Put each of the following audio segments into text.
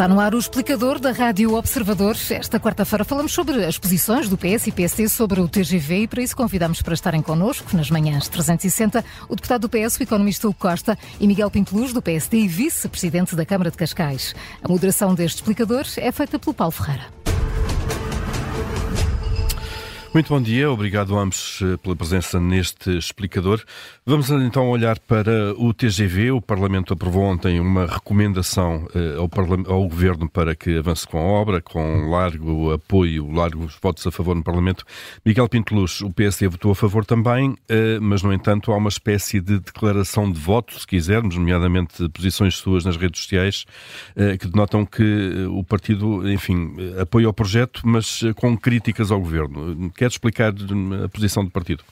Está no ar o explicador da Rádio Observador. Esta quarta-feira falamos sobre as posições do PS e PSD sobre o TGV e para isso convidamos para estarem connosco nas manhãs 360 o deputado do PS, o economista Hugo Costa e Miguel Pinteluz do PSD e vice-presidente da Câmara de Cascais. A moderação deste explicador é feita pelo Paulo Ferreira. Muito bom dia, obrigado a ambos eh, pela presença neste explicador. Vamos então olhar para o TGV. O Parlamento aprovou ontem uma recomendação eh, ao, ao, Governo para que avance com a obra, com largo apoio, largos votos a favor no Parlamento. Miguel Pinteluz, o PSD votou a favor também, eh, mas, no entanto, há uma espécie de declaração de voto, se quisermos, nomeadamente posições suas nas redes sociais, que denotam que o partido, enfim, apoia o projeto, mas com críticas ao Governo Quer explicar a posição do partido?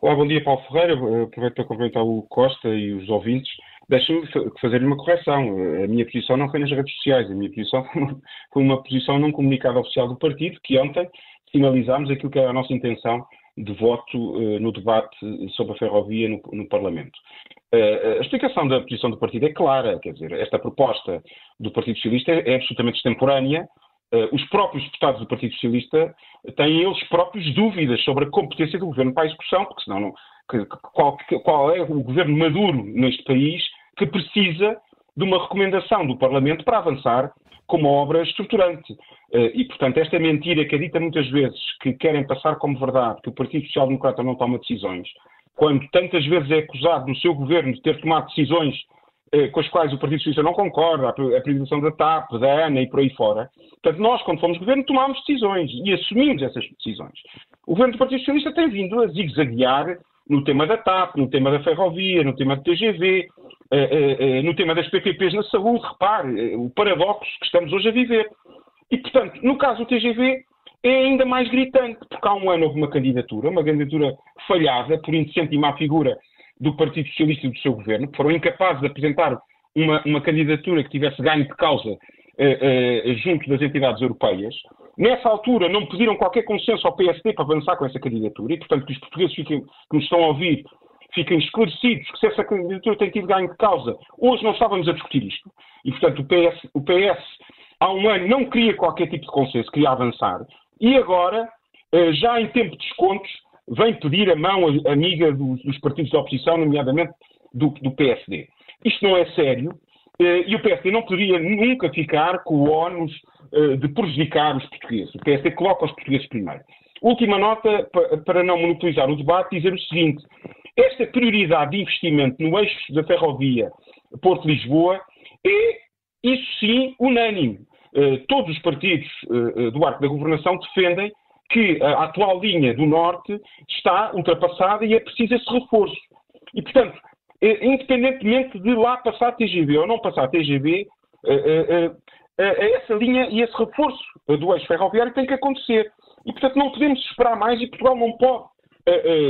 Olá, bom dia, Paulo Ferreira. Aproveito para cumprimentar o Costa e os ouvintes. Deixa-me fazer uma correção. A minha posição não foi nas redes sociais. A minha posição foi uma posição num comunicado oficial do partido, que ontem finalizámos aquilo que era a nossa intenção de voto uh, no debate sobre a ferrovia no, no Parlamento. Uh, a explicação da posição do partido é clara, quer dizer, esta proposta do Partido Socialista é, é absolutamente extemporânea, os próprios deputados do Partido Socialista têm eles próprios dúvidas sobre a competência do governo para a execução, porque senão não, que, qual, qual, é o governo maduro neste país que precisa de uma recomendação do Parlamento para avançar com uma obra estruturante. Uh, e, portanto, esta mentira que é dita muitas vezes que querem passar como verdade que o Partido Social Democrata não toma decisões, quando tantas vezes é acusado no seu governo de ter tomado decisões eh, com as quais o Partido Socialista não concorda, a privatização da TAP, da ANA e por aí fora. Portanto, nós, quando fomos governo, tomámos decisões e assumimos essas decisões. O governo do Partido Socialista tem vindo a zigue-zaguear no tema da TAP, no tema da ferrovia, no tema do TGV, eh, eh, no tema das PPPs na saúde. Repare, o paradoxo que estamos hoje a viver. E, portanto, no caso do TGV, é ainda mais gritante, porque há um ano houve uma candidatura, uma candidatura falhada por indecente e má figura do Partido Socialista e do seu governo, que foram incapazes de apresentar uma, uma candidatura que tivesse ganho de causa eh, eh, junto das entidades europeias. Nessa altura não pediram qualquer consenso ao PSD para avançar com essa candidatura e, portanto, que os portugueses fiquem, que nos estão a ouvir fiquem esclarecidos que se essa candidatura tem tido ganho de causa, hoje não estávamos a discutir isto. E, portanto, o PS, o PS há um ano não queria qualquer tipo de consenso, queria avançar. E agora, eh, já em tempo de descontos, vem pedir a mão amiga dos, dos partidos da oposição, nomeadamente do, do, PSD. Isto não é sério eh, e o PSD não poderia nunca ficar com o ónus eh, de prejudicar os portugueses. O PSD coloca os portugueses primeiro. Última nota, para não monopolizar o debate, dizer o seguinte: esta prioridade de investimento no eixo da ferrovia Porto-Lisboa é, isso sim, unânime. Eh, todos os partidos do arco da governação defendem que a atual linha do Norte está ultrapassada e é preciso esse reforço. E, portanto, eh, independentemente de lá passar TGV ou não passar TGV, eh, eh, essa linha e esse reforço do eixo ferroviário tem que acontecer. E, portanto, não podemos esperar mais e Portugal não pode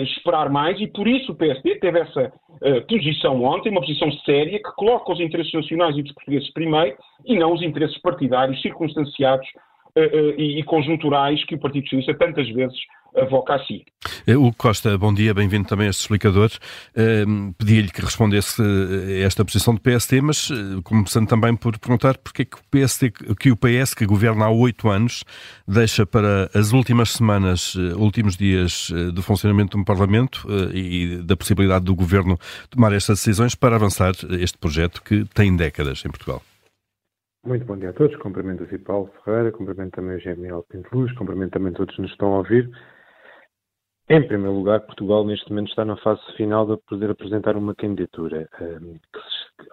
esperar mais e por isso o PSD teve essa posição ontem, uma posição séria que coloca os interesses nacionais e dos portugueses primeiro e não os interesses partidários circunstanciados e, e, conjunturais que o Partido Socialista tantas vezes avoca a si. O Costa, bom dia, bem-vindo também a este explicador. Uh, Pedi-lhe que respondesse a esta posição do PSD, mas começando também por perguntar porque é que o, PSD, que o PS, que governa há oito anos, deixa para as últimas semanas, últimos dias do funcionamento do Parlamento e da possibilidade do Governo tomar estas decisões para avançar este projeto que tem décadas em Portugal. Muito bom dia a todos. Cumprimento o Paulo Ferreira, cumprimento também o Gemiel Pinto Luz, cumprimento também todos que nos estão a ouvir. Em primeiro lugar, Portugal neste momento está na fase final de poder apresentar uma candidatura um, ehm,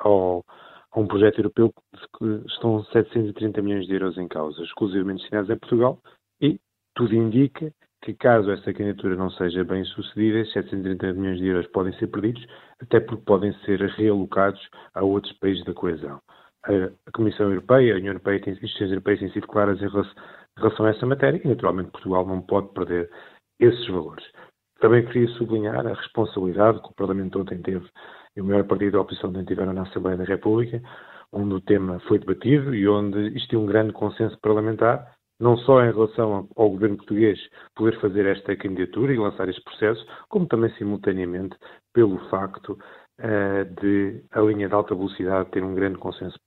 ao, a um projeto europeu que estão 730 milhões de euros em causa, exclusivamente destinados a Portugal, e tudo indica que caso essa candidatura não seja bem sucedida, esses 730 milhões de euros podem ser perdidos, até porque podem ser realocados a outros países da coesão a Comissão Europeia, a União Europeia, as instituições europeias têm sido claras em relação, a essa matéria e, naturalmente, Portugal não pode perder esses valores. Também queria sublinhar a responsabilidade que o Parlamento ontem teve e o maior partido da oposição ontem tiveram na Assembleia da República, onde o tema foi debatido e onde existiu um grande consenso parlamentar, não só em relação ao governo português poder fazer esta candidatura e lançar este processo, como também simultaneamente pelo facto de a linha de alta velocidade ter um grande consenso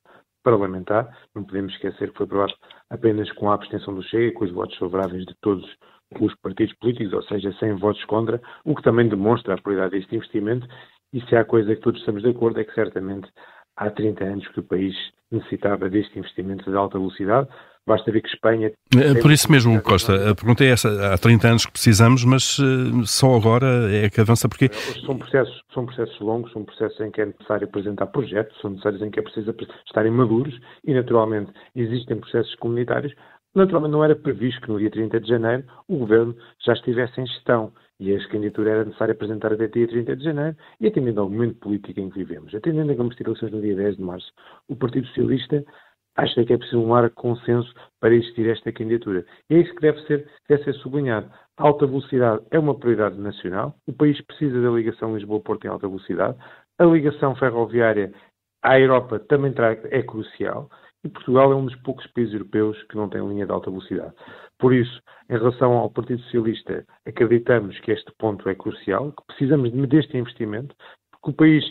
parlamentar. Não podemos esquecer que foi aprovado apenas com a abstenção do Chega, com os votos favoráveis de todos os partidos políticos, ou seja, sem votos contra, o que também demonstra a prioridade deste investimento. E se há coisa que todos estamos de acordo é que certamente há 30 anos que o país necessitava deste investimento de alta velocidade. Basta ver que Espanha. É, por isso mesmo, Costa, a pergunta é essa. Há 30 anos que precisamos, mas uh, só agora é que avança porque. São processos, são processos longos, são processos em que é necessário apresentar projetos, são necessários em que é preciso estarem maduros e, naturalmente, existem processos comunitários. Naturalmente, não era previsto que no dia 30 de janeiro o governo já estivesse em gestão e a candidatura era necessária apresentar até dia 30 de janeiro, e atendendo ao momento político em que vivemos, atendendo a que eleições no dia 10 de março, o Partido Socialista acha que é preciso um largo consenso para existir esta candidatura. E é isso que deve ser, deve ser sublinhado. A alta velocidade é uma prioridade nacional, o país precisa da ligação Lisboa-Porto em alta velocidade, a ligação ferroviária à Europa também é crucial, e Portugal é um dos poucos países europeus que não tem linha de alta velocidade. Por isso, em relação ao Partido Socialista, acreditamos que este ponto é crucial, que precisamos deste investimento, porque o país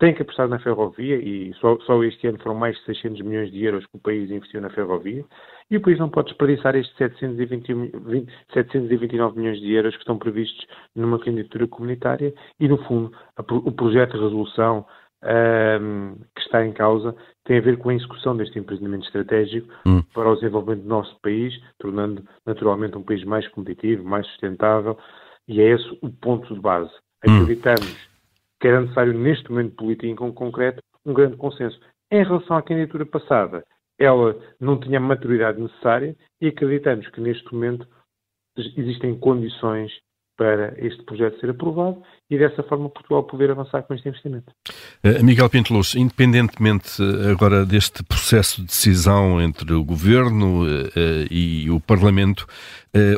tem que apostar na ferrovia e só, só, este ano foram mais de 600 milhões de euros que o país investiu na ferrovia e o país não pode desperdiçar estes 720, 729 milhões de euros que estão previstos numa candidatura comunitária e, no fundo, a, o projeto de resolução um, que está em causa tem a ver com a execução deste empreendimento estratégico hum. para o desenvolvimento do nosso país, tornando naturalmente um país mais competitivo, mais sustentável, e é esse o ponto de base. Hum. Acreditamos hum. que era necessário, neste momento político em concreto, um grande consenso. Em relação à candidatura passada, ela não tinha a maturidade necessária e acreditamos que neste momento existem condições para este projeto ser aprovado e dessa forma Portugal poder avançar com este investimento. Uh, Miguel Pinteluz, independentemente uh, agora deste processo de decisão entre o Governo uh, e o Parlamento,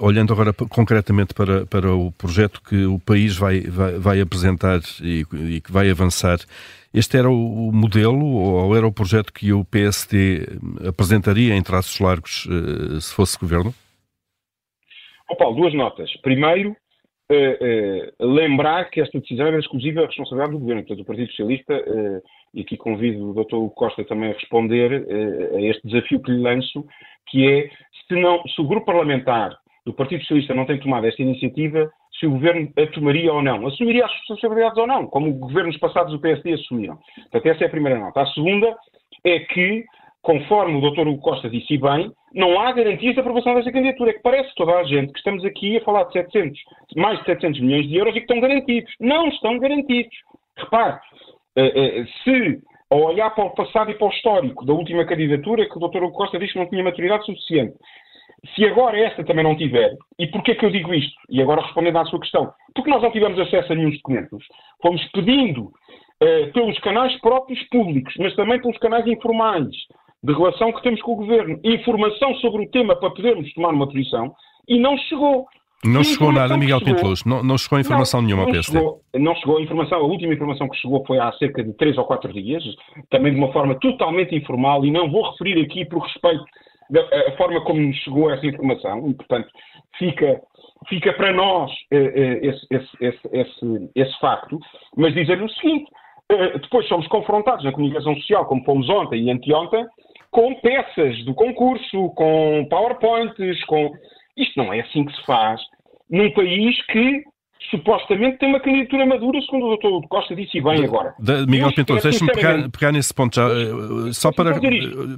olhando agora concretamente para, para o projeto que o país vai, vai, vai apresentar e, e, que vai avançar, este era o, o modelo ou era o projeto que o PSD apresentaria em traços largos se fosse Governo? Oh, Paulo, duas notas. Primeiro, uh, lembrar que esta decisão era exclusiva responsabilidade do Governo, portanto, o Partido Socialista, uh, e aqui convido o Dr. Costa também a responder a este desafio que lhe lanço, que é, se, não, se o grupo parlamentar do Partido Socialista não tem tomado esta iniciativa, se o Governo a tomaria ou não, assumiria as responsabilidades ou não, como governos passados do PSD assumiram. Portanto, essa é a primeira nota. A segunda é que conforme o Dr. Hugo Costa disse bem, não há garantias de aprovação desta candidatura. É que parece toda a gente que estamos aqui a falar de 700, mais de 700 milhões de euros e que estão garantidos. Não estão garantidos. Repare, eh, eh, se ao olhar para o passado e para o histórico da última candidatura, que o Dr. Hugo Costa disse que não tinha maturidade suficiente, se agora esta também não tiver, e porquê que eu digo isto? E agora respondendo à sua questão, porque nós não tivemos acesso a nenhum documentos, fomos pedindo uh, pelos canais próprios públicos, mas também pelos canais informais, de relação que temos com o Governo, informação sobre o tema para podermos tomar uma posição, e não chegou. Não chegou nada, Miguel Pinteluz. Não, não chegou informação não, nenhuma não este chegou, Não chegou a informação. A última informação que chegou foi há cerca de três ou quatro dias, também de uma forma totalmente informal, e não vou referir aqui por respeito da forma como nos chegou essa informação, e portanto fica, fica para nós eh, eh, esse, esse, esse, esse, facto, mas dizer-lhe o seguinte, eh, depois somos confrontados na comunicação social, como fomos ontem e anteontem, com peças do concurso, com PowerPoints, com. Isto não é assim que se faz num país que supostamente tem uma candidatura madura, segundo o Dr. Costa disse bem agora. De, Miguel Pintor, deixe-me pegar, pegar, nesse ponto já, eh, só para.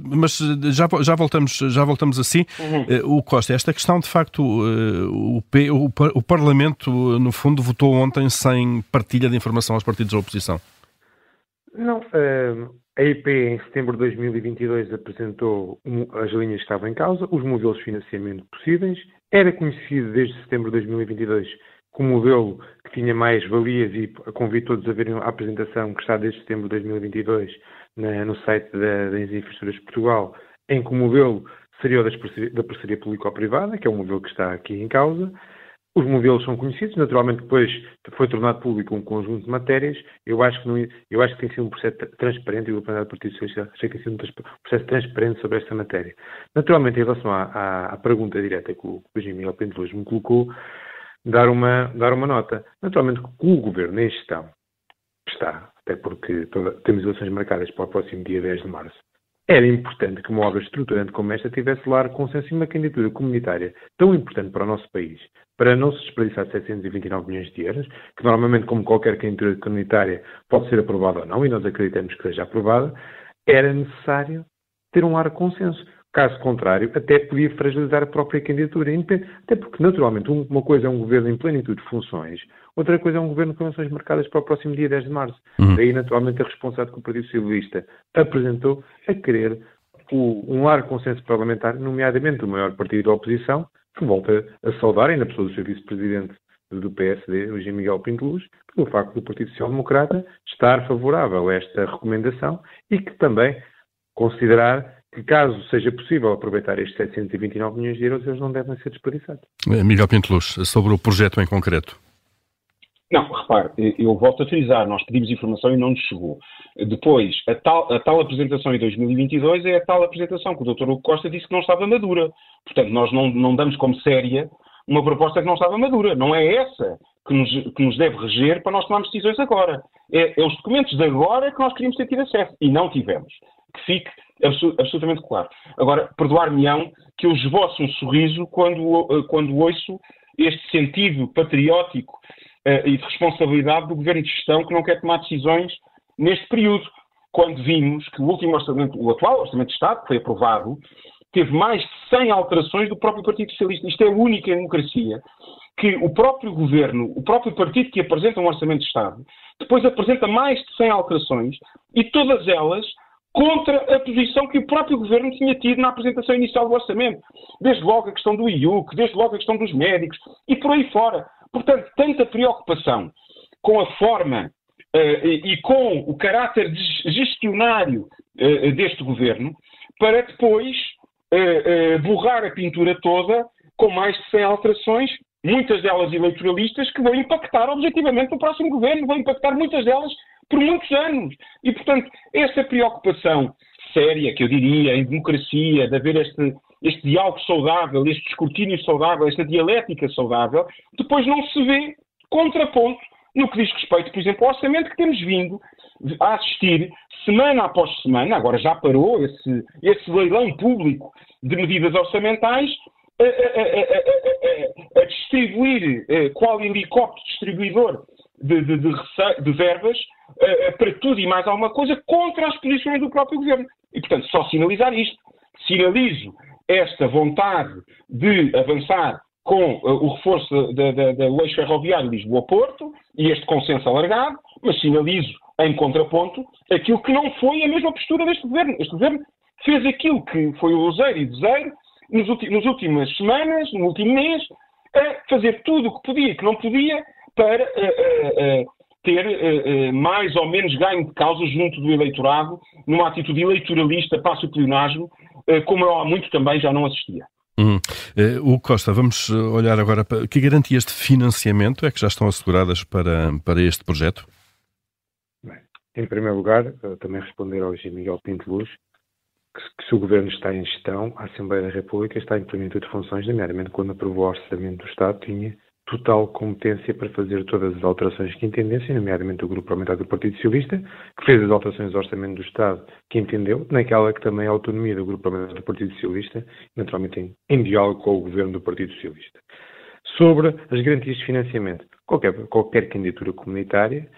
Mas já, já, voltamos, já voltamos assim. Uhum. Eh, o Costa, esta questão, de facto, eh, o, o, o Parlamento, no fundo, votou ontem sem partilha de informação aos partidos da oposição. Não, a IP, em setembro de 2022, apresentou as linhas que estavam em causa, os modelos de financiamento possíveis. Era conhecido desde setembro de 2022 que o modelo que tinha mais valias, e convido todos a verem a apresentação que está desde setembro de 2022 na, no site da, das Infraestruturas de Portugal, em que o modelo seria o da parceria público-privada, que é o modelo que está aqui em causa. Os modelos são conhecidos, naturalmente depois foi tornado público um conjunto de matérias. Eu acho que, não, eu acho que tem sido um processo transparente e o Parlamento do Partido Socialista achei que tem sido um processo transparente sobre esta matéria. Naturalmente, em relação à, à, à pergunta direta que o, que o Penteloso me colocou, dar uma, dar uma nota. Naturalmente, com o Governo em gestão está, até porque toda, temos eleições marcadas para o próximo dia 10 de março, era importante que uma obra estruturante como esta tivesse lá consenso e uma candidatura comunitária tão importante para o nosso país, para não se desperdiçar 729 milhões de euros, que normalmente, como qualquer candidatura comunitária, pode ser aprovada ou não, e nós acreditamos que seja aprovada, era necessário ter um ar de consenso. Caso contrário, até podia fragilizar a própria candidatura, até porque, naturalmente, uma coisa é um governo em plenitude de funções, outra coisa é um governo com eleições marcadas para o próximo dia 10 de março. Uhum. Daí, naturalmente, a responsabilidade que o Partido Socialista apresentou a querer o, um largo consenso parlamentar, nomeadamente o maior partido da oposição, que volta a saudar, ainda pessoa do seu vice-presidente do PSD, o José Miguel Pinto Luz, pelo facto do Partido Social Democrata estar favorável a esta recomendação e que também considerar que caso seja possível aproveitar estes 729 milhões de euros, eles não devem ser desperdiçados. Eh, Miguel Pinteluz, sobre o projeto em concreto. Não, repare, eu volto a frisar, nós pedimos informação e não nos chegou. Depois, a tal, a tal apresentação em 2022 é a tal apresentação que o Dr. Hugo Costa disse que não estava madura. Portanto, nós não, não damos como séria uma proposta que não estava madura. Não é essa que nos, que nos deve reger para nós tomarmos decisões agora. É, é os documentos de agora que nós queríamos ter tido acesso e não tivemos. Que fique absolutamente claro. Agora, perdoar-me-ão que eu esboço um sorriso quando, eh, quando ouço este sentido patriótico uh, e de responsabilidade do governo de gestão que não quer tomar decisões neste período, quando vimos que o último orçamento, o atual orçamento de Estado, que foi aprovado, teve mais de 100 alterações do próprio Partido Socialista. Isto é único em democracia, que o próprio governo, o próprio partido que apresenta um orçamento de Estado, depois apresenta mais de 100 alterações e todas elas contra a posição que o próprio governo tinha tido na apresentação inicial do orçamento. Desde logo a questão do IUC, desde logo a questão dos médicos e por aí fora. Portanto, tanta preocupação com a forma uh, e, e, com o caráter gestionário uh, deste governo para depois uh, borrar a pintura toda com mais de 100 alterações, muitas delas eleitoralistas, que vão impactar objetivamente o próximo governo, vão impactar muitas delas por muitos anos. E, portanto, esta preocupação séria, que eu diria, em democracia, de haver este, este diálogo saudável, este escrutínio saudável, esta dialética saudável, depois não se vê contraponto no que diz respeito, por exemplo, ao orçamento que temos vindo a assistir semana após semana, agora já parou esse, esse leilão público de medidas orçamentais, a, a, a, a distribuir eh, qual helicóptero distribuidor de, de, de, de verbas para tudo e mais alguma coisa contra as posições do próprio governo. E, portanto, só sinalizar isto. Sinalizo esta vontade de avançar com uh, o reforço da, eixo ferroviário Lisboa-Porto e este consenso alargado, mas sinalizo em contraponto aquilo que não foi a mesma postura deste governo. Este governo fez aquilo que foi o useiro e desejo nos, nas últimas semanas, no último mês, a fazer tudo o que podia e que não podia para ter mais ou menos ganho de causa junto do eleitorado, numa atitude eleitoralista, passo o pleonasmo, como eu há muito também já não assistia. Hum. o Costa, vamos olhar agora para que garantias de financiamento é que já estão asseguradas para, para este projeto? Bem, em primeiro lugar, também responder ao G. Miguel Pinto Luz, que, que, se o Governo está em gestão, a Assembleia da República está em plenitude de funções, nomeadamente quando aprovou o Orçamento do Estado, tinha total competência para fazer todas as alterações que entendessem, nomeadamente o Grupo Parlamentar do Partido Socialista, que fez as alterações ao Orçamento do Estado que entendeu, naquela que também é a autonomia do Grupo Parlamentar do Partido Socialista, naturalmente em, em diálogo com o Governo do Partido Socialista. Sobre as garantias de financiamento, qualquer, qualquer candidatura comunitária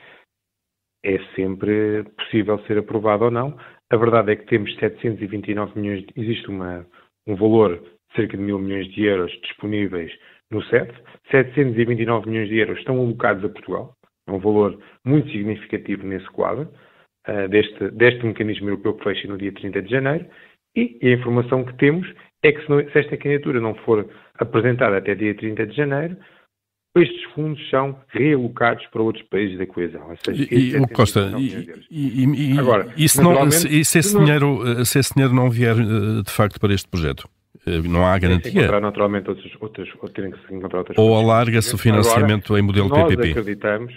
é sempre possível ser aprovada ou não. A verdade é que temos 729 milhões, existe uma, um valor de cerca de mil milhões de euros disponíveis no CEF. 729 milhões de euros estão alocados a Portugal. É um valor muito significativo nesse quadro uh, deste, deste mecanismo europeu que fecha no dia 30 de janeiro. E, e a informação que temos é que se, não, se esta candidatura não for apresentada até dia 30 de janeiro, estes fundos são realocados para outros países da coesão. Seja, e, o Costa, e, e, Agora, e se, não, se, se, esse dinheiro, se esse dinheiro não vier eh, de facto para este projeto? Eh, não há garantia. encontrar naturalmente outras, outras, ou terem que se encontrar outras Ou alarga-se o financiamento Agora, em modelo nós PPP. Acreditamos,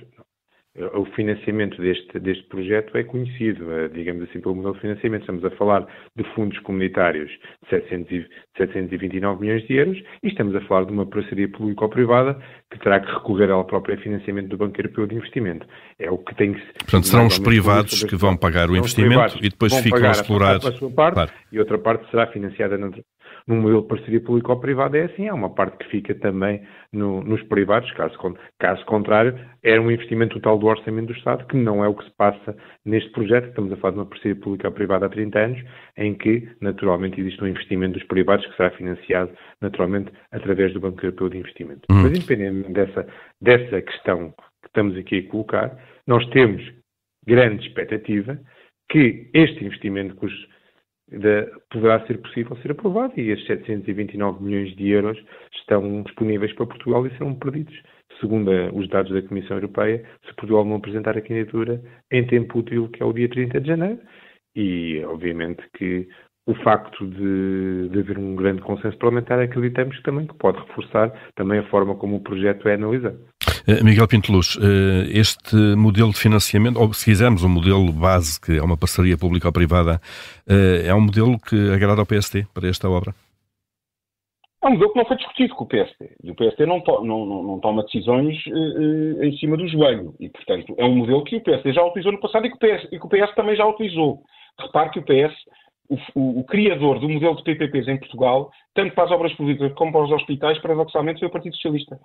o financiamento deste, deste projeto é conhecido, eh, digamos assim, pelo modelo de financiamento. Estamos a falar de fundos comunitários de 700, 729 milhões de euros e estamos a falar de uma parceria público-privada que terá que recorrer ao próprio financiamento do Banco Europeu de Investimento. É o que tem que Portanto, serão os privados que vão pagar o investimento e depois ficam a explorar. A sua parte claro. e outra parte será financiada num modelo de parceria público-privada é assim, há uma parte que fica também no, nos privados, caso, caso contrário, é um investimento total do orçamento do Estado, que não é o que se passa neste projeto, estamos a falar de uma parceria pública-privada há 30 anos, em que, naturalmente, existe um investimento dos privados que será financiado, naturalmente, através do Banco Europeu de Investimento. Uhum. Mas, independentemente dessa, dessa questão que estamos aqui a colocar, nós temos grande expectativa que este investimento que os de, poderá ser possível ser aprovado e estes 729 milhões de euros estão disponíveis para Portugal e serão perdidos, segundo os dados da Comissão Europeia, se Portugal não apresentar a candidatura em tempo útil, que é o dia 30 de janeiro. E, obviamente, que o facto de, de haver um grande consenso parlamentar acreditamos também que pode reforçar também a forma como o projeto é analisado. Eh, Miguel Pinteluz, eh, este modelo de financiamento, ou se quisermos um modelo base, que é uma parceria pública-privada, eh, é um modelo que agrada ao PST para esta obra? É um modelo que não foi discutido com o PST. E o PST não, to não, não, não toma decisões uh, em cima do joelho. E, portanto, é um modelo que o PST já utilizou no passado e que o PS, e que o PS também já utilizou. Repare que o PS o, o, o, criador do modelo de PPPs em Portugal, tanto para as obras públicas como para os hospitais, paradoxalmente foi o Partido Socialista.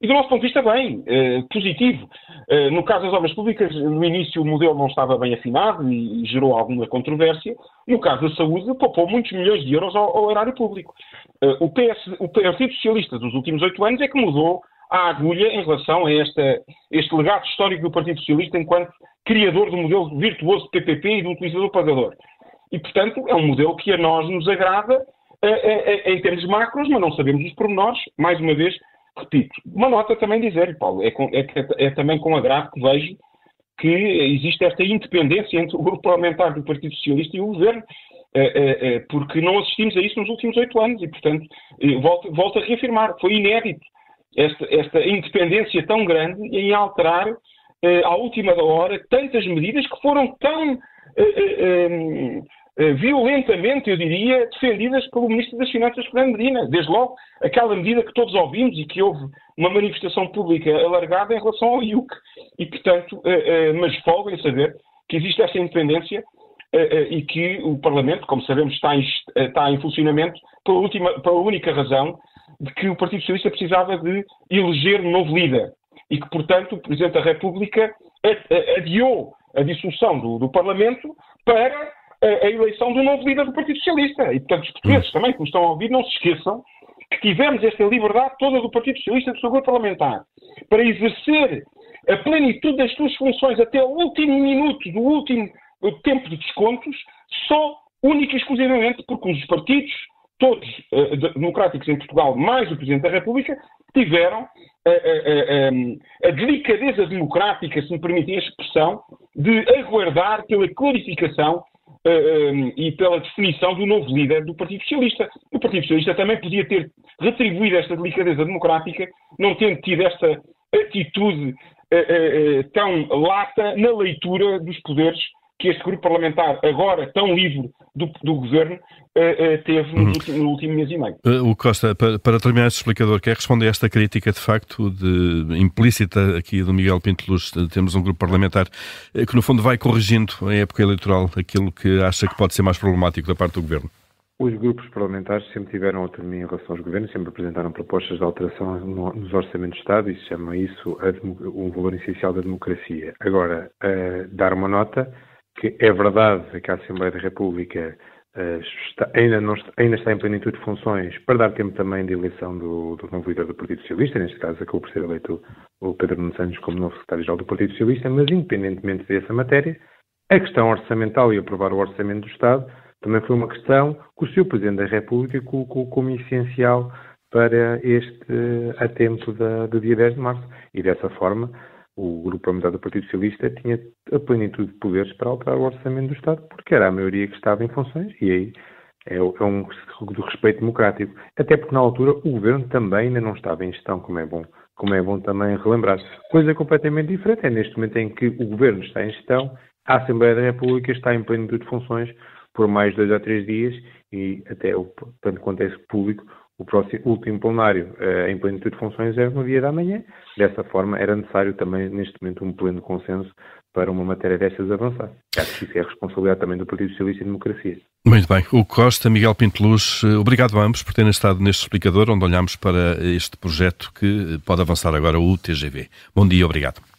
E do nosso ponto de vista, bem, eh, positivo. Eh, no caso das obras públicas, no início o modelo não estava bem afinado e, gerou alguma controvérsia. No caso da saúde, poupou muitos milhões de euros ao, ao erário público. Eh, o, PS, o Partido Socialista dos últimos oito anos é que mudou a agulha em relação a esta, este legado histórico do Partido Socialista enquanto criador do modelo virtuoso de PPP e do utilizador pagador. E, portanto, é um modelo que a nós nos agrada em termos macros, mas não sabemos os pormenores. Mais uma vez, repito, uma nota também dizer, Paulo, é, com, é, é, também com agrado que vejo que existe esta independência entre o grupo parlamentar do Partido Socialista e o governo, porque não assistimos a isso nos últimos oito anos e, portanto, volto, volto, a reafirmar, foi inédito esta, esta independência tão grande em alterar à última hora tantas medidas que foram tão eh, violentamente, eu diria, defendidas pelo Ministro das Finanças, Fernando Medina. Desde logo, aquela medida que todos ouvimos e que houve uma manifestação pública alargada em relação ao IUC. E, portanto, eh, eh, mas folga em saber que existe essa independência e que o Parlamento, como sabemos, está em, está em funcionamento pela, última, pela única razão de que o Partido Socialista precisava de eleger um novo líder e que, portanto, o Presidente da República adiou a dissolução do, do Parlamento para a, a eleição do novo líder do Partido Socialista. E, portanto, os portugueses hum. também que nos estão a ouvir, não se esqueçam que tivemos esta liberdade toda do Partido Socialista do seu grupo parlamentar para exercer a plenitude das suas funções até o último minuto do último tempo de descontos, só única e exclusivamente porque os partidos, todos uh, democráticos em Portugal, mais o Presidente da República, tiveram a, a, a, a, delicadeza democrática, se me permitem a expressão, de aguardar pela clarificação e pela definição do novo líder do Partido Socialista. O Partido Socialista também podia ter retribuído esta delicadeza democrática, não tendo tido esta atitude uh, tão lata na leitura dos poderes que este grupo parlamentar, agora tão livre do, do governo, uh, uh, teve no, uhum. último, no, último, mês e meio. Uh, o Costa, para, para, terminar este explicador, quer responder a esta crítica de facto de, implícita aqui do Miguel Pinto Luz, temos um grupo parlamentar que no fundo vai corrigindo em época eleitoral aquilo que acha que pode ser mais problemático da parte do governo? Os grupos parlamentares sempre tiveram autonomia em relação aos governos, sempre apresentaram propostas de alteração nos orçamentos de Estado e se chama isso um valor essencial da democracia. Agora, dar uma nota que é verdade que a Assembleia da República uh, está, ainda, não está, ainda está em plenitude de funções para dar tempo também de eleição do, do novo líder do Partido Socialista, neste caso acabou por ser eleito o Pedro Nuno Santos como novo secretário-geral do Partido Socialista, mas independentemente dessa matéria, a questão orçamental e aprovar o orçamento do Estado também foi uma questão que o Sr. Presidente da República colocou como essencial para este, a tempo da, do dia 10 de março. E dessa forma, o grupo parlamentar do Partido Socialista tinha a plenitude de poderes para alterar o orçamento do Estado, porque era a maioria que estava em funções, e aí é, é um do respeito democrático. Até porque, na altura, o governo também ainda não estava em gestão, como é bom como é bom também relembrar. Coisa completamente diferente é neste momento em que o Governo está em gestão, a Assembleia da República está em plenitude de funções por mais dois ou três dias e até, o, tanto quanto é público, o próximo, último plenário uh, em plenitude de funções é no dia da manhã. Dessa forma, era necessário também, neste momento, um pleno consenso para uma matéria destas avançar. Acho que isso é responsabilidade também do Partido Socialista e Democracia. Muito bem. O Costa, Miguel Pinteluz, eh, obrigado a ambos por terem estado neste explicador, onde olhamos para este projeto que pode avançar agora, o TGV. Bom dia, obrigado.